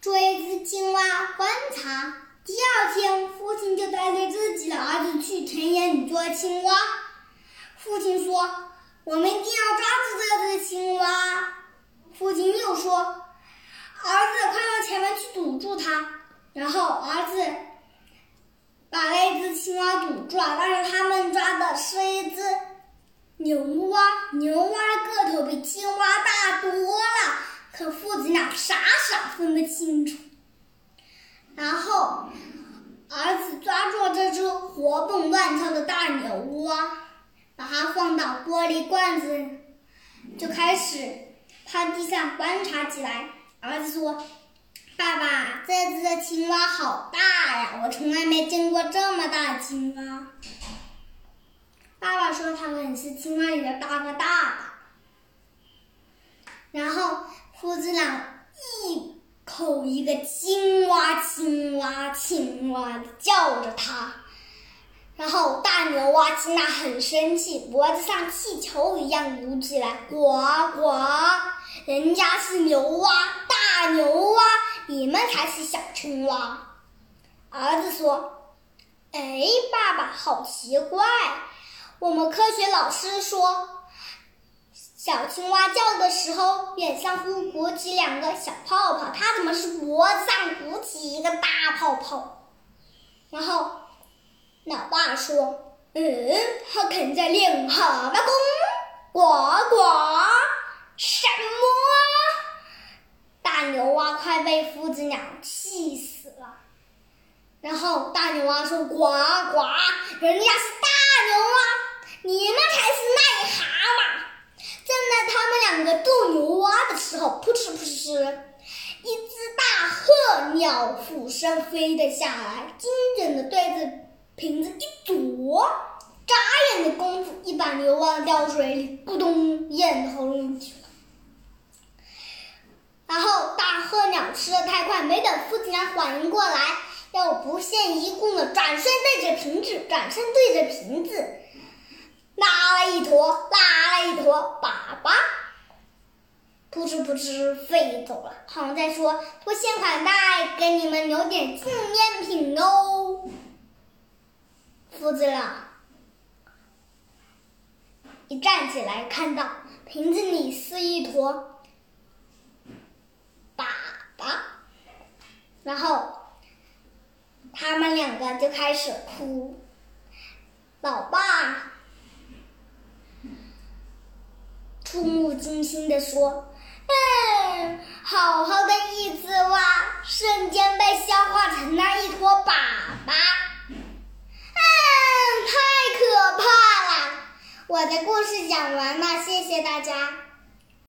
捉一只青蛙观察。第二天，父亲就带着自己的儿子去田野里捉青蛙。父亲说：“我们一定要抓住这只青蛙。”父亲又说：“儿子，快到前面去堵住它。”然后儿子把那只青蛙堵住了，但是他们抓的是一只牛蛙。牛蛙个头比青蛙大多了，可父子俩傻傻分不清楚。然后儿子抓住这只活蹦乱跳的大牛蛙，把它放到玻璃罐子，就开始趴地上观察起来。儿子说。爸爸，这只青蛙好大呀！我从来没见过这么大青蛙。爸爸说它们是青蛙里的大哥大。然后子俩一口一个青蛙，青蛙，青蛙的叫着它。然后大牛蛙听了很生气，脖子上气球一样鼓起来，呱呱！人家是牛蛙，大牛蛙。你们才是小青蛙，儿子说：“哎，爸爸，好奇怪！我们科学老师说，小青蛙叫的时候，脸上会鼓起两个小泡泡，它怎么是脖子上鼓起一个大泡泡？”然后，老爸说：“嗯，他肯定在练蛤蟆功，呱呱，什么？”大牛蛙快被父子俩气死了，然后大牛蛙说：“呱呱，人家是大牛蛙，你们才是癞蛤蟆。”正在他们两个斗牛蛙的时候，扑一只大鹤鸟俯身飞了下来，精准的对着瓶子一啄，眨眼的功夫，一把牛蛙掉水里，咕咚咽到喉咙去了。然后大鹤鸟吃的太快，没等父子俩反应过来，又不屑一顾的转身对着瓶子，转身对着瓶子，拉了一坨，拉了一坨粑粑，扑哧扑哧飞走了。好像在说多谢款待，给你们留点纪念品哦。父子俩一站起来，看到瓶子里是一坨粑粑。然后，他们两个就开始哭。老爸触目惊心的说：“嗯，好好的一只蛙，瞬间被消化成了一坨粑粑。嗯，太可怕了！”我的故事讲完了，谢谢大家。